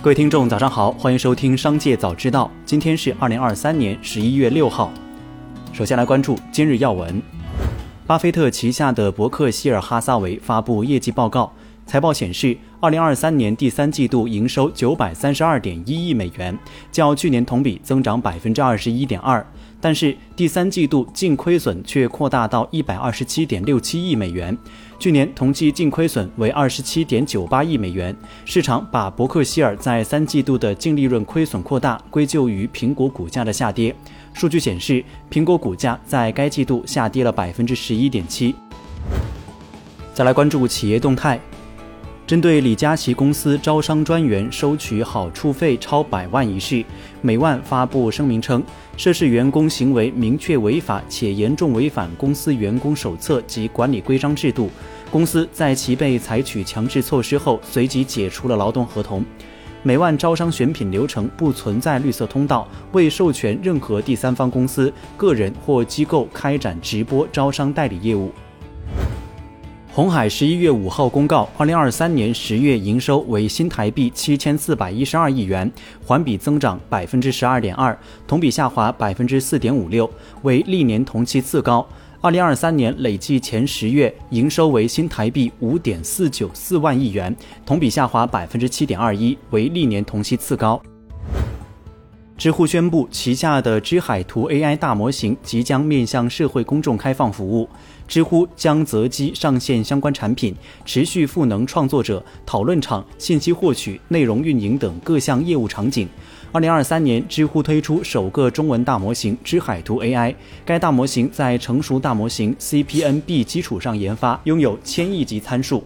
各位听众，早上好，欢迎收听《商界早知道》。今天是二零二三年十一月六号。首先来关注今日要闻。巴菲特旗下的伯克希尔哈撒韦发布业绩报告，财报显示，二零二三年第三季度营收九百三十二点一亿美元，较去年同比增长百分之二十一点二。但是第三季度净亏损却扩大到一百二十七点六七亿美元，去年同期净亏损为二十七点九八亿美元。市场把伯克希尔在三季度的净利润亏损扩大归咎于苹果股价的下跌。数据显示，苹果股价在该季度下跌了百分之十一点七。再来关注企业动态。针对李佳琦公司招商专员收取好处费超百万一事，美万发布声明称，涉事员工行为明确违法且严重违反公司员工手册及管理规章制度。公司在其被采取强制措施后，随即解除了劳动合同。美万招商选品流程不存在绿色通道，未授权任何第三方公司、个人或机构开展直播招商代理业务。红海十一月五号公告，二零二三年十月营收为新台币七千四百一十二亿元，环比增长百分之十二点二，同比下滑百分之四点五六，为历年同期次高。二零二三年累计前十月营收为新台币五点四九四万亿元，同比下滑百分之七点二一，为历年同期次高。知乎宣布，旗下的知海图 AI 大模型即将面向社会公众开放服务。知乎将择机上线相关产品，持续赋能创作者、讨论场、信息获取、内容运营等各项业务场景。二零二三年，知乎推出首个中文大模型知海图 AI。该大模型在成熟大模型 CPNB 基础上研发，拥有千亿级参数。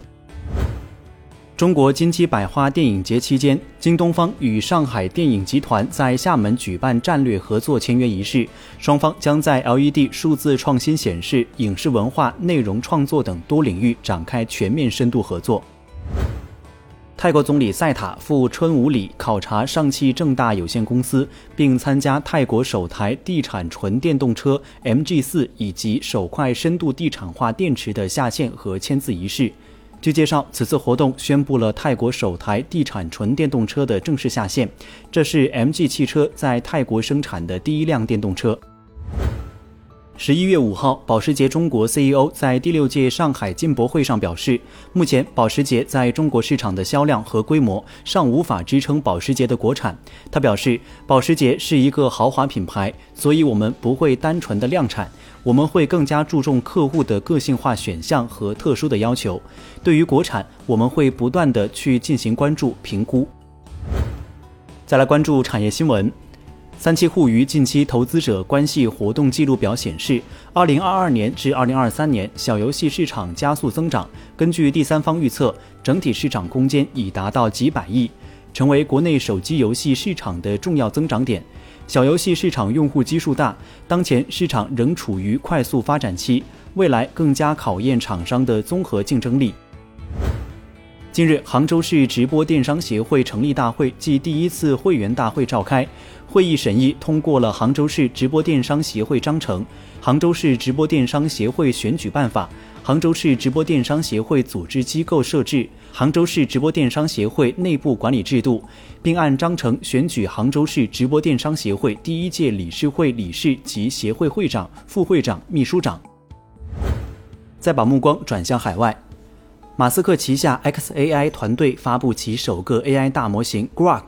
中国金鸡百花电影节期间，京东方与上海电影集团在厦门举办战略合作签约仪式，双方将在 LED 数字创新显示、影视文化、内容创作等多领域展开全面深度合作。泰国总理赛塔赴春武里考察上汽正大有限公司，并参加泰国首台地产纯电动车 MG4 以及首块深度地产化电池的下线和签字仪式。据介绍，此次活动宣布了泰国首台地产纯电动车的正式下线，这是 MG 汽车在泰国生产的第一辆电动车。十一月五号，保时捷中国 CEO 在第六届上海进博会上表示，目前保时捷在中国市场的销量和规模尚无法支撑保时捷的国产。他表示，保时捷是一个豪华品牌，所以我们不会单纯的量产。我们会更加注重客户的个性化选项和特殊的要求。对于国产，我们会不断的去进行关注评估。再来关注产业新闻。三七互娱近期投资者关系活动记录表显示，二零二二年至二零二三年小游戏市场加速增长。根据第三方预测，整体市场空间已达到几百亿，成为国内手机游戏市场的重要增长点。小游戏市场用户基数大，当前市场仍处于快速发展期，未来更加考验厂商的综合竞争力。近日，杭州市直播电商协会成立大会暨第一次会员大会召开，会议审议通过了杭州市直播电商协会章程、杭州市直播电商协会选举办法。杭州市直播电商协会组织机构设置，杭州市直播电商协会内部管理制度，并按章程选举杭州市直播电商协会第一届理事会理事及协会会长、副会长、秘书长。再把目光转向海外，马斯克旗下 xAI 团队发布其首个 AI 大模型 Grok。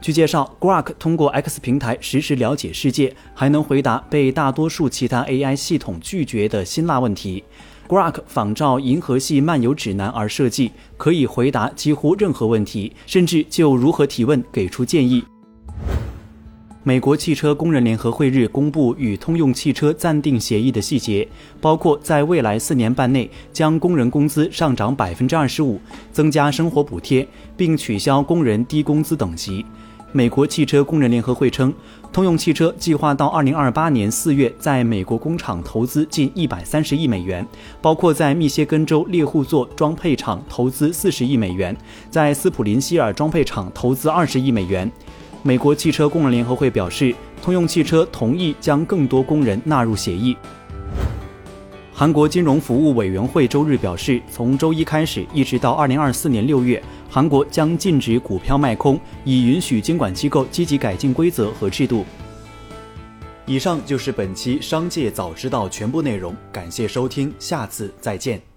据介绍，Grok 通过 X 平台实时了解世界，还能回答被大多数其他 AI 系统拒绝的辛辣问题。Grok 仿照《银河系漫游指南》而设计，可以回答几乎任何问题，甚至就如何提问给出建议。美国汽车工人联合会日公布与通用汽车暂定协议的细节，包括在未来四年半内将工人工资上涨百分之二十五，增加生活补贴，并取消工人低工资等级。美国汽车工人联合会称，通用汽车计划到二零二八年四月在美国工厂投资近一百三十亿美元，包括在密歇根州猎户座装配厂投资四十亿美元，在斯普林希尔装配厂投资二十亿美元。美国汽车工人联合会表示，通用汽车同意将更多工人纳入协议。韩国金融服务委员会周日表示，从周一开始，一直到二零二四年六月，韩国将禁止股票卖空，以允许监管机构积极改进规则和制度。以上就是本期《商界早知道》全部内容，感谢收听，下次再见。